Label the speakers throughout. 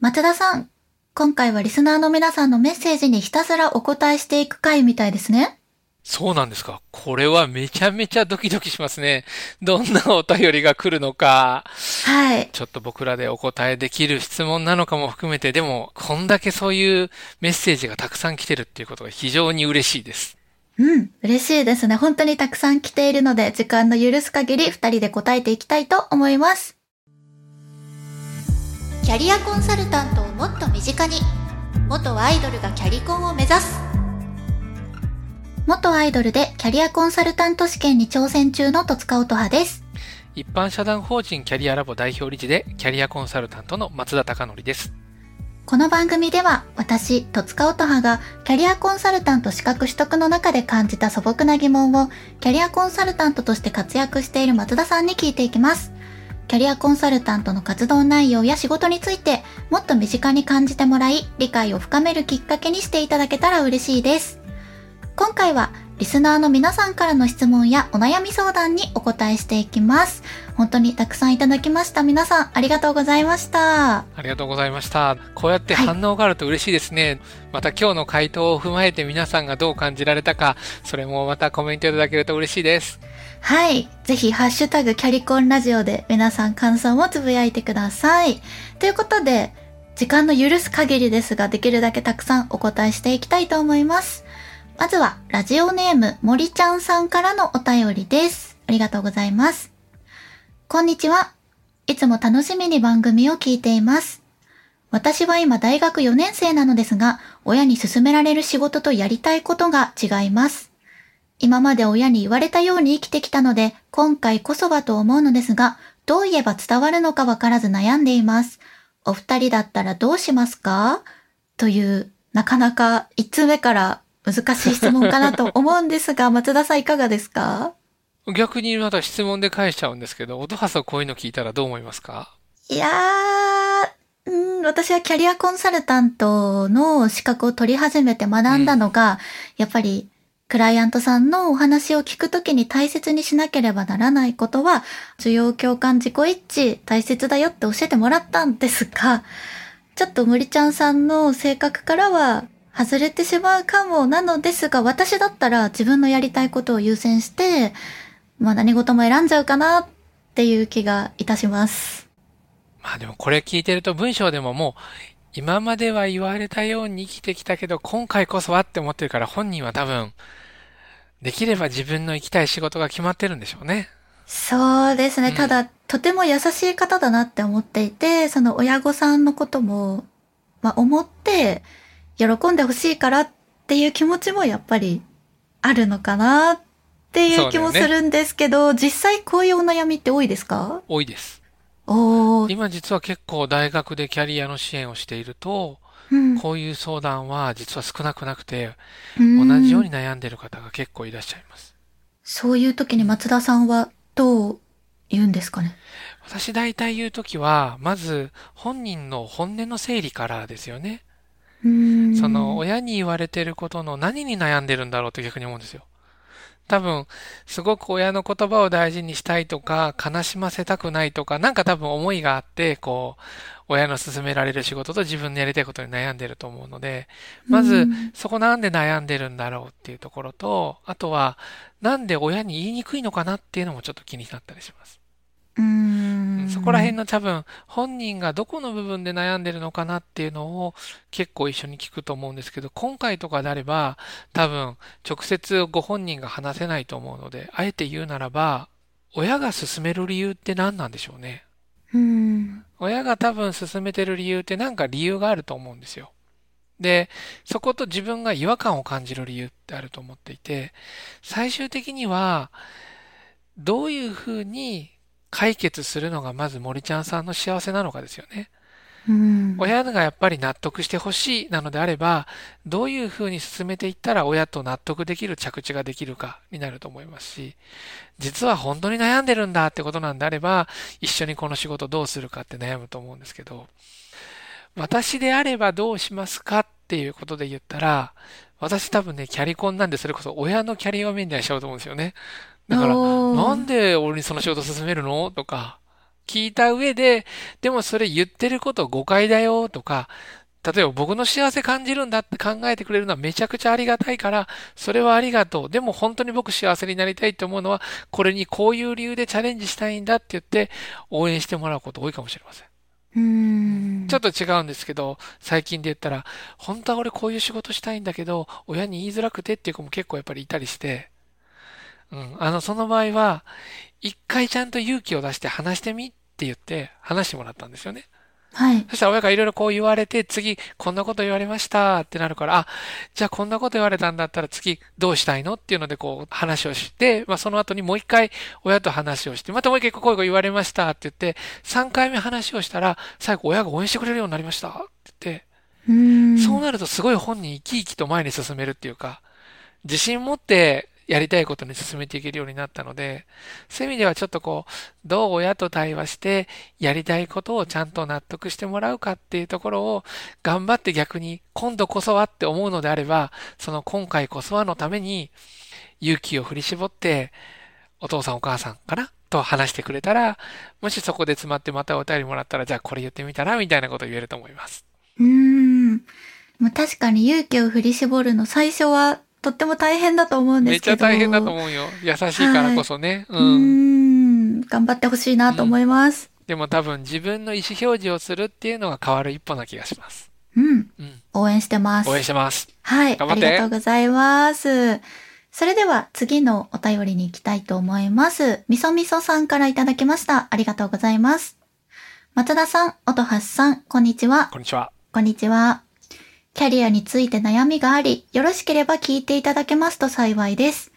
Speaker 1: 松田さん、今回はリスナーの皆さんのメッセージにひたすらお答えしていく回みたいですね。
Speaker 2: そうなんですか。これはめちゃめちゃドキドキしますね。どんなお便りが来るのか。
Speaker 1: はい。
Speaker 2: ちょっと僕らでお答えできる質問なのかも含めて、でも、こんだけそういうメッセージがたくさん来てるっていうことが非常に嬉しいです。
Speaker 1: うん、嬉しいですね。本当にたくさん来ているので、時間の許す限り二人で答えていきたいと思います。キャリアコンサルタントをもっと身近に。元アイドルがキャリコンを目指す。元アイドルでキャリアコンサルタント試験に挑戦中の戸塚音葉です。
Speaker 2: 一般社団法人キャリアラボ代表理事で、キャリアコンサルタントの松田隆則です。
Speaker 1: この番組では私、戸塚音葉がキャリアコンサルタント資格取得の中で感じた素朴な疑問をキャリアコンサルタントとして活躍している松田さんに聞いていきます。キャリアコンサルタントの活動内容や仕事についてもっと身近に感じてもらい理解を深めるきっかけにしていただけたら嬉しいです。今回はリスナーの皆さんからの質問やお悩み相談にお答えしていきます。本当にたくさんいただきました。皆さんありがとうございました。
Speaker 2: ありがとうございました。こうやって反応があると嬉しいですね。また今日の回答を踏まえて皆さんがどう感じられたか、それもまたコメントいただけると嬉しいです。
Speaker 1: はい。ぜひ、ハッシュタグキャリコンラジオで皆さん感想もつぶやいてください。ということで、時間の許す限りですが、できるだけたくさんお答えしていきたいと思います。まずは、ラジオネーム、森ちゃんさんからのお便りです。ありがとうございます。こんにちは。いつも楽しみに番組を聞いています。私は今大学4年生なのですが、親に勧められる仕事とやりたいことが違います。今まで親に言われたように生きてきたので、今回こそはと思うのですが、どう言えば伝わるのかわからず悩んでいます。お二人だったらどうしますか？という、なかなか一通目から難しい質問かなと思うんですが、松田さんいかがですか？
Speaker 2: 逆にまた質問で返しちゃうんですけど、音ハスはこういうの聞いたらどう思いますか？
Speaker 1: いやー、うん、私はキャリアコンサルタントの資格を取り始めて学んだのが、やっぱりクライアントさんのお話を聞くときに大切にしなければならないことは、需要共感自己一致大切だよって教えてもらったんですが、ちょっと森ちゃんさんの性格からは外れてしまうかもなのですが、私だったら自分のやりたいことを優先して、まあ何事も選んじゃうかなっていう気がいたします。
Speaker 2: まあでもこれ聞いてると文章でももう、今までは言われたように生きてきたけど、今回こそはって思ってるから本人は多分、できれば自分の行きたい仕事が決まってるんでしょうね。
Speaker 1: そうですね。
Speaker 2: うん
Speaker 1: ただ、とても優しい方だなって思っていて、その親御さんのことも、まあ思って、喜んでほしいからっていう気持ちもやっぱりあるのかなっていう気もするんですけど、実際こういうお悩みって多いですか？
Speaker 2: 多いです。今実は結構大学でキャリアの支援をしていると、
Speaker 1: うん。
Speaker 2: こういう相談は実は少なくなくて、
Speaker 1: うん
Speaker 2: 同じように悩んでる方が結構いらっしゃいます。
Speaker 1: そういう時に松田さんはどう言うんですかね？
Speaker 2: 私大体言うときは、まず本人の本音の整理からですよね。その親に言われてることの何に悩んでるんだろうって逆に思うんですよ。多分、すごく親の言葉を大事にしたいとか、悲しませたくないとか、なんか多分思いがあって、こう、親の勧められる仕事と自分のやりたいことに悩んでると思うので、まず
Speaker 1: うん、
Speaker 2: そこなんで悩んでるんだろうっていうところと、あとは、なんで親に言いにくいのかなっていうのもちょっと気になったりします。そこら辺の多分、本人がどこの部分で悩んでるのかなっていうのを結構一緒に聞くと思うんですけど、今回とかであれば、多分、直接ご本人が話せないと思うので、あえて言うならば、親が勧める理由って何なんでしょうね。
Speaker 1: うん。
Speaker 2: 親が多分勧めてる理由ってなんか理由があると思うんですよ。で、そこと自分が違和感を感じる理由ってあると思っていて、最終的には、どういうふうに解決するのがまず森ちゃんさんの幸せなのかですよね。
Speaker 1: うん。
Speaker 2: 親がやっぱり納得してほしいなのであれば、どういうふうに進めていったら親と納得できる着地ができるかになると思いますし、実は本当に悩んでるんだってことなんであれば、一緒にこの仕事どうするかって悩むと思うんですけど、私であればどうしますかっていうことで言ったら、私多分ね、キャリコンなんでそれこそ親のキャリアをメインにしちゃうと思うんですよね。だから、なんで俺にその仕事進めるの？とか、聞いた上で、でもそれ言ってること誤解だよ？とか、例えば僕の幸せ感じるんだって考えてくれるのはめちゃくちゃありがたいから、それはありがとう。でも本当に僕幸せになりたいって思うのは、これにこういう理由でチャレンジしたいんだって言って応援してもらうこと多いかもしれません。
Speaker 1: うん
Speaker 2: ちょっと違うんですけど、最近で言ったら、本当は俺こういう仕事したいんだけど、親に言いづらくてっていう子も結構やっぱりいたりして、うん、あの、その場合は、一回ちゃんと勇気を出して話してみって言って話してもらったんですよね。
Speaker 1: はい。
Speaker 2: そしたら親がいろいろこう言われて、次、こんなこと言われましたってなるから、あ、じゃあこんなこと言われたんだったら次、どうしたいのっていうのでこう話をして、まあその後にもう一回親と話をして、またもう一回こういうこと言われましたって言って、3回目話をしたら、最後親が応援してくれるようになりましたって言って、そうなるとすごい本人生き生きと前に進めるっていうか、自信持ってやりたいことに進めていけるようになったので、そういう意味ではちょっとこう、どう親と対話して、やりたいことをちゃんと納得してもらうかっていうところを、頑張って逆に、今度こそはって思うのであれば、その今回こそはのために、勇気を振り絞って、お父さんお母さんかなと話してくれたら、もしそこで詰まってまたお便りもらったら、じゃあこれ言ってみたらみたいなこと言えると思います。
Speaker 1: うーん。確かに勇気を振り絞るの最初はとっても大変だと思うんですけど。
Speaker 2: めっちゃ大変だと思うよ。優しいからこそね。
Speaker 1: はい、うん。うん頑張ってほしいなと思います、
Speaker 2: うん、でも多分自分の意思表示をするっていうのが変わる一歩な気がします。
Speaker 1: うん。うん、応援してます。
Speaker 2: 応援してます。
Speaker 1: はい。ありがとうございます。それでは次のお便りに行きたいと思います。みそみそさんからいただきました。ありがとうございます。松田さん、音橋さん、こんにちは。
Speaker 2: こんにちは。
Speaker 1: こんにちは。キャリアについて悩みがあり、よろしければ聞いていただけますと幸いです。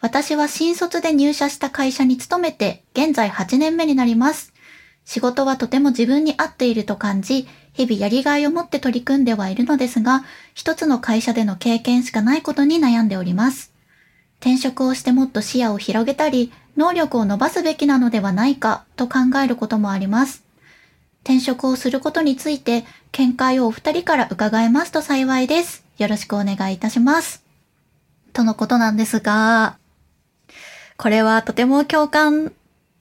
Speaker 1: 私は新卒で入社した会社に勤めて、現在8年目になります。仕事はとても自分に合っていると感じ、日々やりがいを持って取り組んではいるのですが、一つの会社での経験しかないことに悩んでおります。転職をしてもっと視野を広げたり、能力を伸ばすべきなのではないかと考えることもあります。転職をすることについて見解をお二人から伺えますと幸いです。よろしくお願いいたします。とのことなんですが、これはとても共感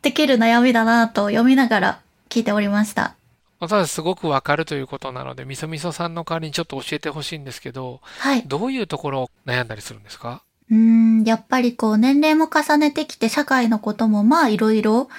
Speaker 1: できる悩みだなと読みながら聞いておりました。
Speaker 2: ただすごくわかるということなので、みそみそさんの代わりにちょっと教えてほしいんですけど、
Speaker 1: はい。
Speaker 2: どういうところを悩んだりするんですか？
Speaker 1: うーん、やっぱりこう年齢も重ねてきて社会のこともまあいろいろ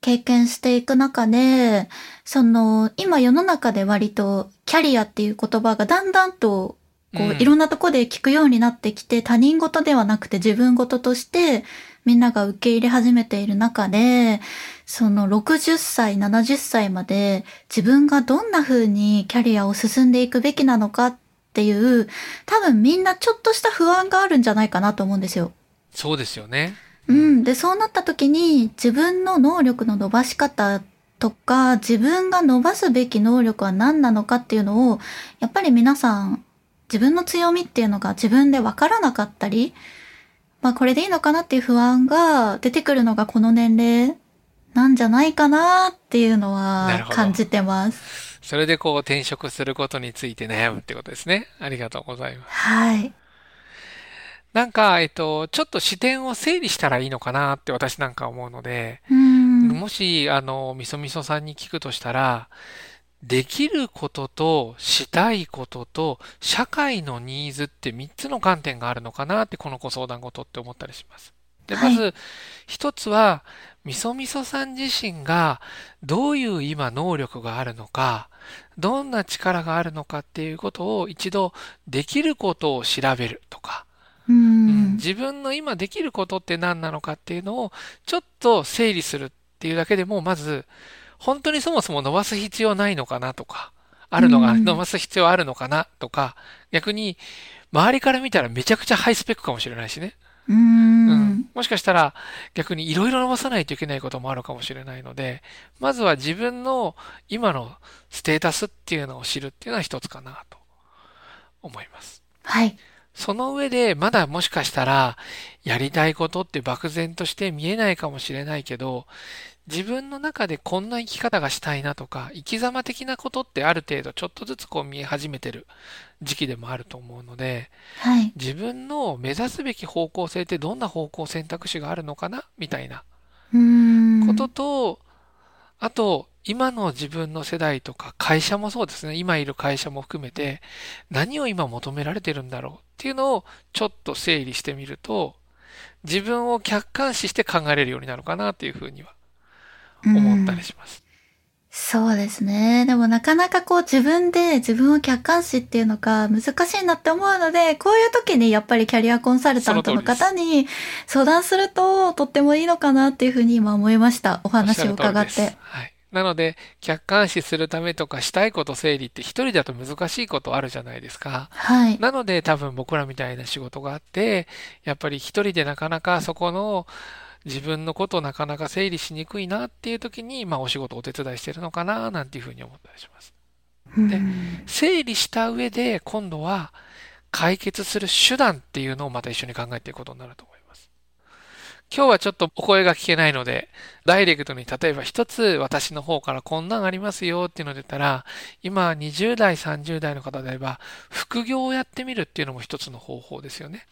Speaker 1: 経験していく中で、その、今世の中で割とキャリアっていう言葉がだんだんと、こう、いろんなとこで聞くようになってきて、他人事ではなくて自分事としてみんなが受け入れ始めている中で、その60歳、70歳まで自分がどんな風にキャリアを進んでいくべきなのかっていう、多分みんなちょっとした不安があるんじゃないかなと思うんですよ。
Speaker 2: そうですよね。
Speaker 1: うん。で、そうなった時に自分の能力の伸ばし方とか、自分が伸ばすべき能力は何なのかっていうのを、やっぱり皆さん、自分の強みっていうのが自分でわからなかったり、まあこれでいいのかなっていう不安が出てくるのがこの年齢なんじゃないかなっていうのは感じてます。
Speaker 2: それでこう転職することについて悩むってことですね。ありがとうございます。
Speaker 1: はい。
Speaker 2: なんか、えっと、ちょっと視点を整理したらいいのかなって私なんか思うので、もし、あの、みそみそさんに聞くとしたら、できることとしたいことと社会のニーズって3つの観点があるのかなってこのご相談事って思ったりします。で、まず、一つは、みそみそさん自身がどういう今能力があるのか、どんな力があるのかっていうことを一度できることを調べるとか、
Speaker 1: うん、
Speaker 2: 自分の今できることって何なのかっていうのをちょっと整理するっていうだけでも、まず、本当にそもそも伸ばす必要ないのかなとか、あるのが、伸ばす必要あるのかなとか、逆に、周りから見たらめちゃくちゃハイスペックかもしれないしね。
Speaker 1: うん、うん、
Speaker 2: もしかしたら逆にいろいろ伸ばさないといけないこともあるかもしれないので、まずは自分の今のステータスっていうのを知るっていうのは一つかなと思います。
Speaker 1: はい。
Speaker 2: その上で、まだもしかしたら、やりたいことって漠然として見えないかもしれないけど、自分の中でこんな生き方がしたいなとか、生き様的なことってある程度ちょっとずつこう見え始めてる時期でもあると思うので、
Speaker 1: はい、
Speaker 2: 自分の目指すべき方向性ってどんな方向選択肢があるのかなみたいなことと、あと、今の自分の世代とか会社もそうですね。今いる会社も含めて何を今求められてるんだろうっていうのをちょっと整理してみると自分を客観視して考えれるようになるかなっていうふうには思ったりします。
Speaker 1: そうですね。でもなかなかこう自分で自分を客観視っていうのが難しいなって思うので、こういう時にやっぱりキャリアコンサルタントの方に相談するととってもいいのかなっていうふうに今思いました。お話を伺って。
Speaker 2: はい。なので、客観視するためとかしたいこと整理って一人だと難しいことあるじゃないですか。
Speaker 1: はい。
Speaker 2: なので多分僕らみたいな仕事があって、やっぱり一人でなかなかそこの自分のことをなかなか整理しにくいなっていう時に、まあお仕事お手伝いしてるのかななんていうふうに思ったりします。で、整理した上で今度は解決する手段っていうのをまた一緒に考えていくことになると。今日はちょっとお声が聞けないので、ダイレクトに例えば一つ私の方からこんなんありますよっていうので言ったら、今20代、30代の方であれば、副業をやってみるっていうのも一つの方法ですよね。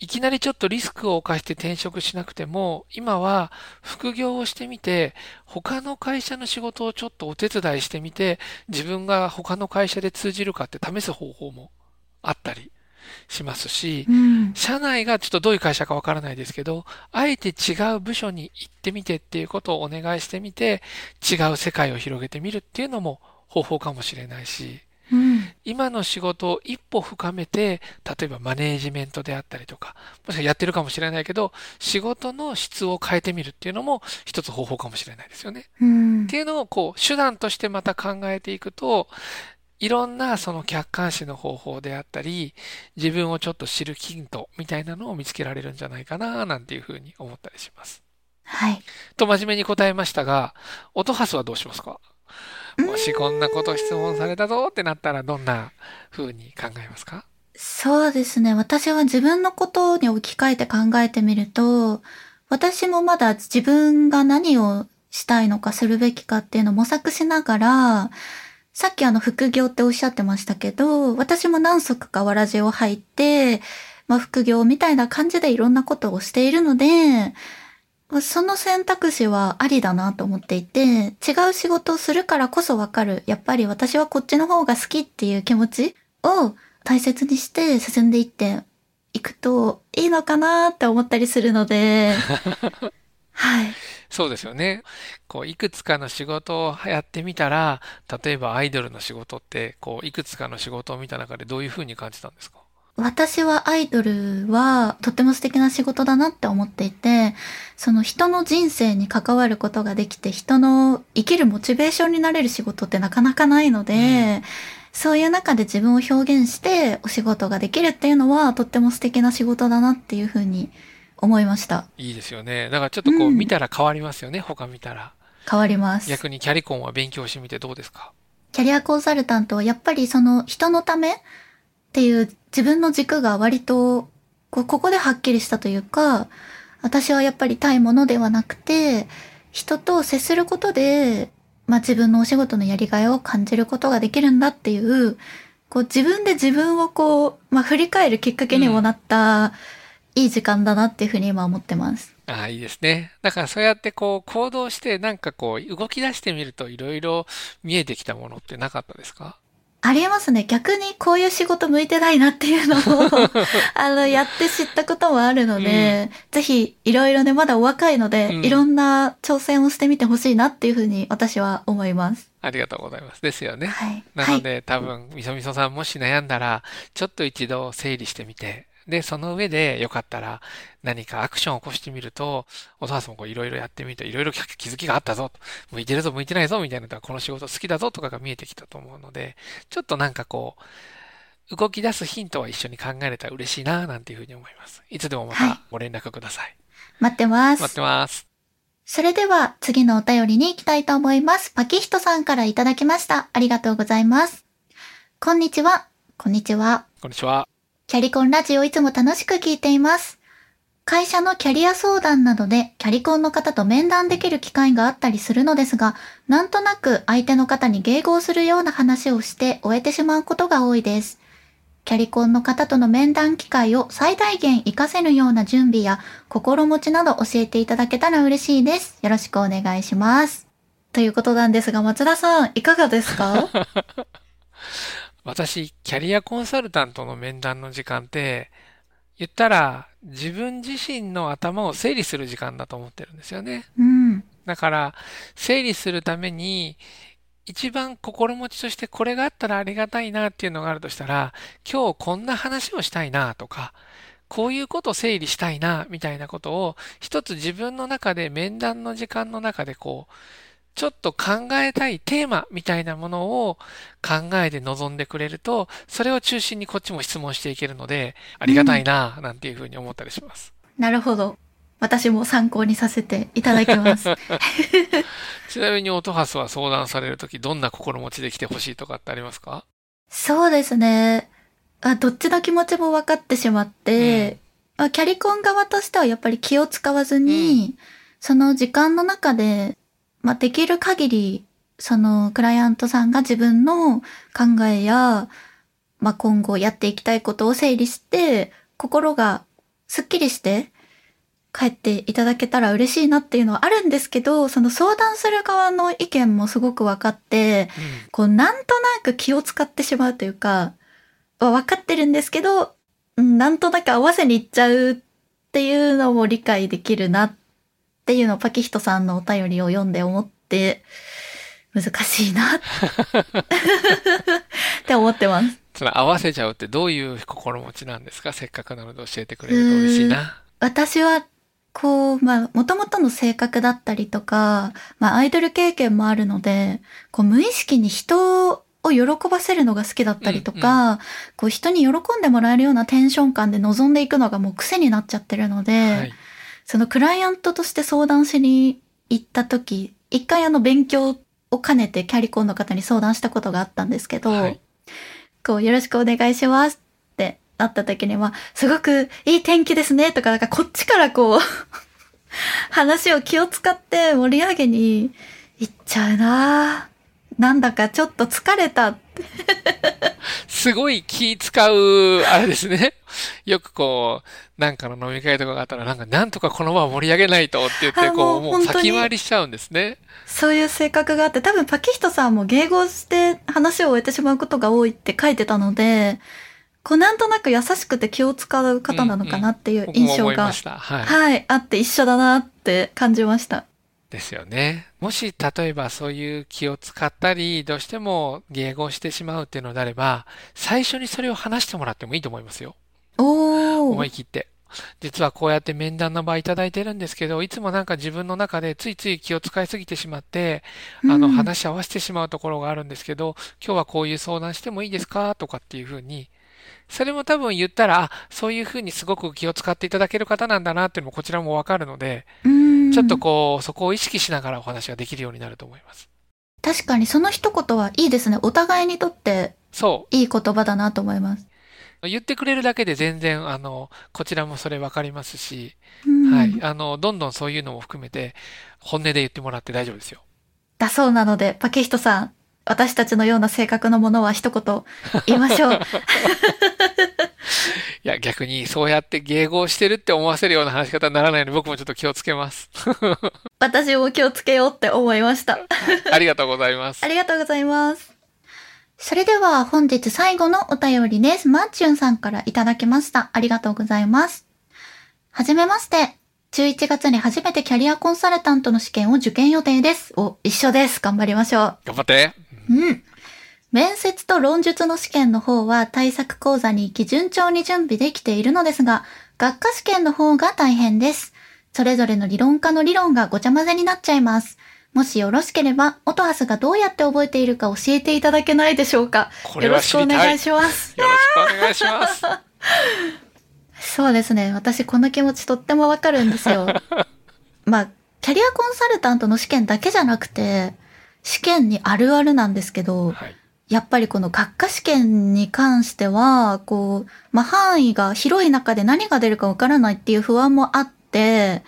Speaker 2: いきなりちょっとリスクを冒して転職しなくても、今は副業をしてみて、他の会社の仕事をちょっとお手伝いしてみて、自分が他の会社で通じるかって試す方法もあったりしますし、うん、社内がちょっとどういう会社かわからないですけど、あえて違う部署に行ってみてっていうことをお願いしてみて、違う世界を広げてみるっていうのも方法かもしれないし、うん、今の仕事を一歩深めて、例えばマネージメントであったりとか、もしかやってるかもしれないけど、仕事の質を変えてみるっていうのも一つ方法かもしれないですよね。うん、っていうのをこう、手段としてまた考えていくと、いろんなその客観視の方法であったり、自分をちょっと知るヒントみたいなのを見つけられるんじゃないかな、なんていうふうに思ったりします。
Speaker 1: はい。
Speaker 2: と真面目に答えましたが、音ハスはどうしますか？もしこんなこと質問されたぞってなったらどんな風に考えますか？
Speaker 1: そうですね。私は自分のことに置き換えて考えてみると、私もまだ自分が何をしたいのかするべきかっていうのを模索しながら、さっきあの副業っておっしゃってましたけど、私も何足かわらじを入って、まあ副業みたいな感じでいろんなことをしているので、その選択肢はありだなと思っていて、違う仕事をするからこそわかる。やっぱり私はこっちの方が好きっていう気持ちを大切にして進んでいっていくといいのかなって思ったりするので、はい。
Speaker 2: そうですよね。こう、いくつかの仕事をやってみたら、例えばアイドルの仕事って、こう、いくつかの仕事を見た中でどういうふうに感じたんですか？
Speaker 1: 私はアイドルはとっても素敵な仕事だなって思っていて、その人の人生に関わることができて、人の生きるモチベーションになれる仕事ってなかなかないので、うん、そういう中で自分を表現してお仕事ができるっていうのはとっても素敵な仕事だなっていうふうに思いました。
Speaker 2: いいですよね。だからちょっとこう見たら変わりますよね、うん、他見たら。
Speaker 1: 変わります。
Speaker 2: 逆にキャリコンは勉強してみてどうですか？
Speaker 1: キャリアコンサルタントはやっぱりその人のためっていう自分の軸が割とここではっきりしたというか、私はやっぱり対ものではなくて、人と接することで、まあ自分のお仕事のやりがいを感じることができるんだっていう、こう自分で自分をこう、まあ振り返るきっかけにもなった、いい時間だなっていうふうに今思ってます。
Speaker 2: ああ、いいですね。だからそうやってこう行動してなんかこう動き出してみるといろいろ見えてきたものってなかったですか？
Speaker 1: ありますね。逆にこういう仕事向いてないなっていうのを あの、やって知ったこともあるので、うん、ぜひ、いろいろね、まだお若いので、うん、いろんな挑戦をしてみてほしいなっていうふうに私は思います。
Speaker 2: ありがとうございます。ですよね。
Speaker 1: はい。
Speaker 2: なので、はい、多分、みそみそさんもし悩んだら、ちょっと一度整理してみて、で、その上でよかったら何かアクションを起こしてみると、お母さんもこういろいろやってみるといろいろ気づきがあったぞ、向いてるぞ、向いてないぞ、みたいなのこの仕事好きだぞとかが見えてきたと思うので、ちょっとなんかこう、動き出すヒントは一緒に考えれたら嬉しいな、なんていうふうに思います。いつでもまたご連絡ください。はい、
Speaker 1: 待ってます。
Speaker 2: 待ってます。
Speaker 1: それでは次のお便りに行きたいと思います。パキヒトさんからいただきました。ありがとうございます。こんにちは。こんにちは。
Speaker 2: こんにちは。
Speaker 1: キャリコンラジオいつも楽しく聞いています。会社のキャリア相談などでキャリコンの方と面談できる機会があったりするのですが、なんとなく相手の方に迎合するような話をして終えてしまうことが多いです。キャリコンの方との面談機会を最大限活かせるような準備や心持ちなど教えていただけたら嬉しいです。よろしくお願いします。ということなんですが、松田さん、いかがですか？
Speaker 2: 私、キャリアコンサルタントの面談の時間って、言ったら自分自身の頭を整理する時間だと思ってるんですよね。
Speaker 1: うん。
Speaker 2: だから、整理するために、一番心持ちとしてこれがあったらありがたいなっていうのがあるとしたら、今日こんな話をしたいなとか、こういうことを整理したいなみたいなことを一つ自分の中で面談の時間の中でこう、ちょっと考えたいテーマみたいなものを考えて臨んでくれると、それを中心にこっちも質問していけるので、ありがたいななんていうふうに思ったりします。
Speaker 1: なるほど。私も参考にさせていただきます。
Speaker 2: ちなみに音ハスは相談されるときどんな心持ちで来てほしいとかってありますか？
Speaker 1: そうですね。あどっちの気持ちも分かってしまって、まあキャリコン側としてはやっぱり気を使わずに、その時間の中で、まあ、できる限り、そのクライアントさんが自分の考えや、まあ、今後やっていきたいことを整理して、心がすっきりして帰っていただけたら嬉しいなっていうのはあるんですけど、その相談する側の意見もすごく分かって、こう、なんとなく気を使ってしまうというか、は分かってるんですけど、うんなんとなく合わせにいっちゃうっていうのも理解できるなっていうのをパキヒトさんのお便りを読んで思って、難しいなって思ってます。
Speaker 2: その合わせちゃうってどういう心持ちなんですか？せっかくなので教えてくれると嬉しいな。
Speaker 1: 私は、こう、まあ、もともとの性格だったりとか、まあ、アイドル経験もあるので、こう、無意識に人を喜ばせるのが好きだったりとか、こう、人に喜んでもらえるようなテンション感で臨んでいくのがもう癖になっちゃってるので、
Speaker 2: はい。
Speaker 1: そのクライアントとして相談しに行った時、一回あの勉強を兼ねてキャリコンの方に相談したことがあったんですけど、
Speaker 2: はい
Speaker 1: こう、よろしくお願いしますってなった時には、すごくいい天気ですねとか、なんかこっちからこう、話を気を使って盛り上げに行っちゃうななんだかちょっと疲れた。
Speaker 2: すごい気使う、あれですね。よくこう、なんかの飲み会とかがあったら、なんか、なんとかこの場を盛り上げないとって言って、
Speaker 1: あ
Speaker 2: こう、もう先回りしちゃうんですね。
Speaker 1: そういう性格があって、多分パキヒトさんも迎合して話を終えてしまうことが多いって書いてたので、こうなんとなく優しくて気を使う方なのかなっていう印象が、
Speaker 2: 思いました。はい。
Speaker 1: はい、あって一緒だなって感じました。
Speaker 2: ですよね。もし、例えばそういう気を使ったり、どうしても迎合してしまうっていうのであれば、最初にそれを話してもらってもいいと思いますよ。思い切って。実はこうやって面談の場いただいてるんですけど、いつもなんか自分の中でついつい気を使いすぎてしまって、あの、
Speaker 1: うん
Speaker 2: 話し合わせてしまうところがあるんですけど、今日はこういう相談してもいいですか？とかっていうふうに、それも多分言ったら、あ、そういうふうにすごく気を使っていただける方なんだなっていうのもこちらもわかるので、
Speaker 1: うん
Speaker 2: ちょっとこう、そこを意識しながらお話ができるようになると思います。
Speaker 1: 確かにその一言はいいですね。お互いにとって
Speaker 2: そ
Speaker 1: いい言葉だなと思います。
Speaker 2: う。言ってくれるだけで全然、あの、こちらもそれわかりますし、
Speaker 1: うん
Speaker 2: はい。あの、どんどんそういうのも含めて、本音で言ってもらって大丈夫ですよ。
Speaker 1: だそうなので、パキヒトさん、私たちのような性格のものは一言言いましょう。
Speaker 2: いや、逆にそうやって迎合してるって思わせるような話し方にならないように僕もちょっと気をつけます。
Speaker 1: 私も気をつけようって思いました。
Speaker 2: ありがとうございます
Speaker 1: あ。りがとうございます。それでは本日最後のお便りです。マッチュンさんからいただきました。ありがとうございます。はじめまして。11月に初めてキャリアコンサルタントの試験を受験予定です。お、一緒です。頑張りましょ
Speaker 2: 頑張って。
Speaker 1: う。うん。面接と論述の試験の方は対策講座に行き順調に準備できているのですが、学科試験の方が大変です。それぞれの理論家の理論がごちゃ混ぜになっちゃいます。もしよろしければ、オトハスがどうやって覚えているか教えていただけないでしょうか。
Speaker 2: これは
Speaker 1: よろしくお願いします。
Speaker 2: よろしくお願いします。
Speaker 1: そうですね。私この気持ちとってもわかるんですよ。まあ、キャリアコンサルタントの試験だけじゃなくて、試験にあるあるなんですけど、
Speaker 2: はい。
Speaker 1: やっぱりこの学科試験に関しては、こう、まあ、範囲が広い中で何が出るかわからないっていう不安もあって、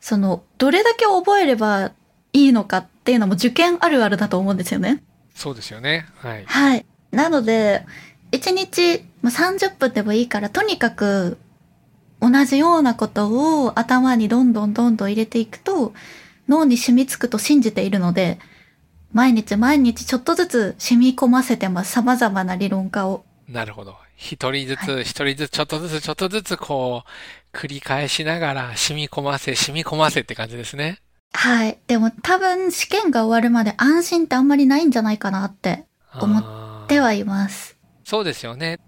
Speaker 1: その、どれだけ覚えればいいのかっていうのも受験あるあるだと思うんですよね。
Speaker 2: そうですよね。はい。
Speaker 1: はい。なので、1日まあ30分でもいいから、とにかく同じようなことを頭にどんどんどんどん入れていくと、脳に染みつくと信じているので、毎日毎日ちょっとずつ染み込ませてます。様々な理論家を。
Speaker 2: なるほど。一人ずつ、
Speaker 1: は
Speaker 2: 一人ずつ、ちょっとずつ、ちょっとずつ、こう、繰り返しながら、染み込ませ、染み込ませって感じですね。
Speaker 1: はい。でも多分試験が終わるまで安心ってあんまりないんじゃないかなって思
Speaker 2: あー
Speaker 1: ではいます。
Speaker 2: そうですよね。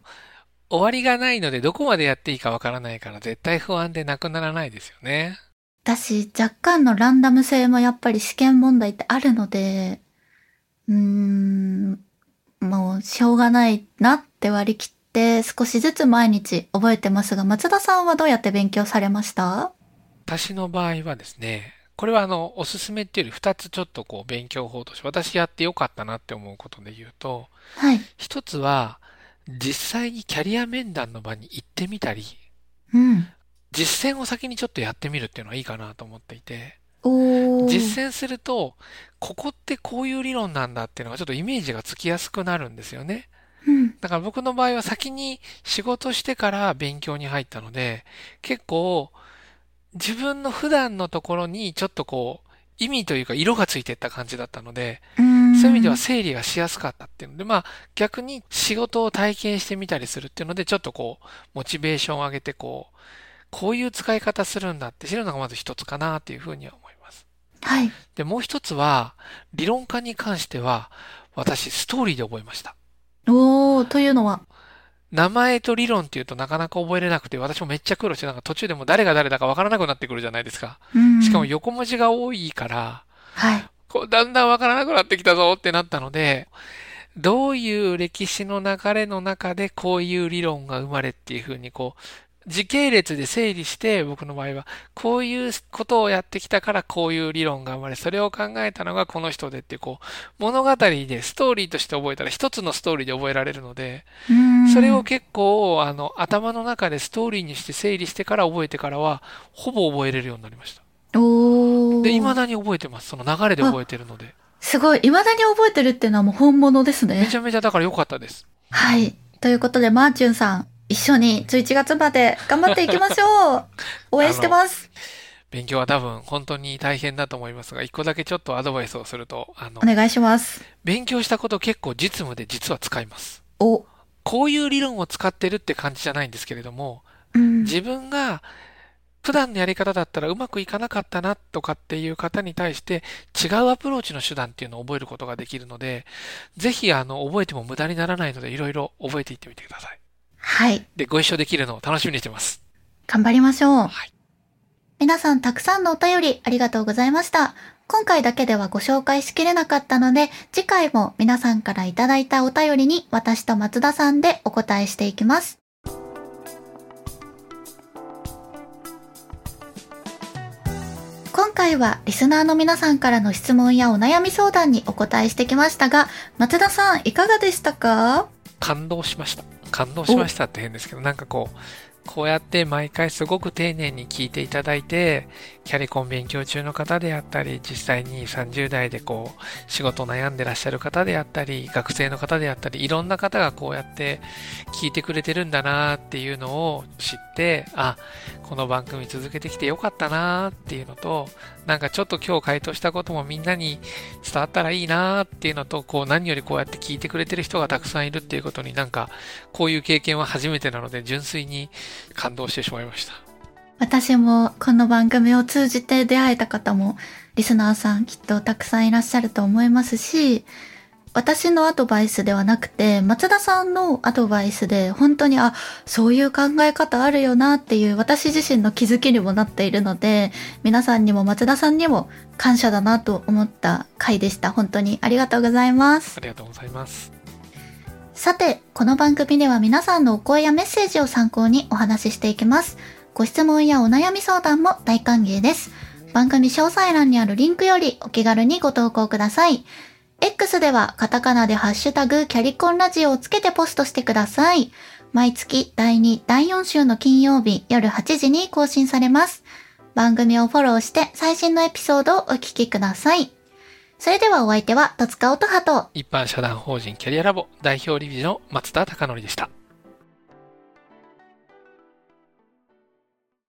Speaker 2: 終わりがないので、どこまでやっていいかわからないから、絶対不安でなくならないですよね。
Speaker 1: だし、若干のランダム性もやっぱり試験問題ってあるので、うーん、もうしょうがないなって割り切って少しずつ毎日覚えてますが、松田さんはどうやって勉強されました？
Speaker 2: 私の場合はですね、これはあの、おすすめっていうより二つちょっとこう勉強法として私やってよかったなって思うことで言うと、
Speaker 1: はい。
Speaker 2: 一つは実際にキャリア面談の場に行ってみたり、
Speaker 1: うん。
Speaker 2: 実践を先にちょっとやってみるっていうのはいいかなと思っていて。実践すると、ここってこういう理論なんだっていうのがちょっとイメージがつきやすくなるんですよね。
Speaker 1: うん。
Speaker 2: だから僕の場合は先に仕事してから勉強に入ったので、結構自分の普段のところにちょっとこう意味というか色がついていった感じだったので、そういう意味では整理がしやすかったっていうので、まあ逆に仕事を体験してみたりするっていうので、ちょっとこうモチベーションを上げてこう、こういう使い方するんだって知るのがまず一つかなっていうふうには思います。
Speaker 1: はい。
Speaker 2: で、もう一つは、理論家に関しては、私ストーリーで覚えました。
Speaker 1: おー、というのは？
Speaker 2: 名前と理論っていうとなかなか覚えれなくて、私もめっちゃ苦労して、なんか途中でも誰が誰だかわからなくなってくるじゃないですか。
Speaker 1: うん。
Speaker 2: しかも横文字が多いから、
Speaker 1: はい。
Speaker 2: こうだんだんわからなくなってきたぞってなったので、どういう歴史の流れの中でこういう理論が生まれっていうふうにこう、時系列で整理して、僕の場合は、こういうことをやってきたからこういう理論が生まれ、それを考えたのがこの人でってこう、物語でストーリーとして覚えたら一つのストーリーで覚えられるので。それを結構、あの、頭の中でストーリーにして整理してから覚えてからは、ほぼ覚えれるようになりました。
Speaker 1: おー。
Speaker 2: で、未だに覚えてます。その流れで覚えてるので。
Speaker 1: すごい。未だに覚えてるっていうのはもう本物ですね
Speaker 2: めち。ゃめちゃだから良かったです。
Speaker 1: はい。ということで、マーチュンさん、一緒に11月まで頑張っていきましょう。応援してます。
Speaker 2: 勉強は多分本当に大変だと思いますが、一個だけちょっとアドバイスをすると、あの
Speaker 1: お、願いします。
Speaker 2: 勉強したこと結構実務で実は使います。
Speaker 1: お、
Speaker 2: こういう理論を使ってるって感じじゃないんですけれども、
Speaker 1: うん。
Speaker 2: 自分が普段のやり方だったらうまくいかなかったなとかっていう方に対して違うアプローチの手段っていうのを覚えることができるので、ぜひあの覚えても無駄にならないのでいろいろ覚えていってみてください。
Speaker 1: はい。
Speaker 2: で、ご一緒できるのを楽しみにしてます。
Speaker 1: 頑張りましょう。
Speaker 2: はい
Speaker 1: 皆さんたくさんのお便りありがとうございました。今回だけではご紹介しきれなかったので、次回も皆さんからいただいたお便りに私と松田さんでお答えしていきます。今回はリスナーの皆さんからの質問やお悩み相談にお答えしてきましたが、松田さんいかがでしたか？
Speaker 2: 感動しました。感動しましたって変ですけど、なんかこう、こうやって毎回すごく丁寧に聞いていただいて、キャリコン勉強中の方であったり、実際に30代でこう、仕事悩んでらっしゃる方であったり、学生の方であったり、いろんな方がこうやって聞いてくれてるんだなっていうのを知って、あ、この番組続けてきてよかったなっていうのと、なんかちょっと今日回答したこともみんなに伝わったらいいなっていうのと、こう何よりこうやって聞いてくれてる人がたくさんいるっていうことになんか、こういう経験は初めてなので、純粋に感動してしまいました。
Speaker 1: 私もこの番組を通じて出会えた方もリスナーさんきっとたくさんいらっしゃると思いますし、私のアドバイスではなくて松田さんのアドバイスで本当にあ、そういう考え方あるよなっていう私自身の気づきにもなっているので、皆さんにも松田さんにも感謝だなと思った回でした。本当にありがとうございます
Speaker 2: あ。りがとうございます。
Speaker 1: さて、この番組では皆さんのお声やメッセージを参考にお話ししていきます。ご質問やお悩み相談も大歓迎です。番組詳細欄にあるリンクよりお気軽にご投稿ください。X ではカタカナでハッシュタグキャリコンラジオをつけてポストしてください。毎月第2、第4週の金曜日夜8時に更新されます。番組をフォローして最新のエピソードをお聞きください。それではお相手は戸塚音葉と
Speaker 2: 一般社団法人キャリアラボ代表理事の松田貴則でした。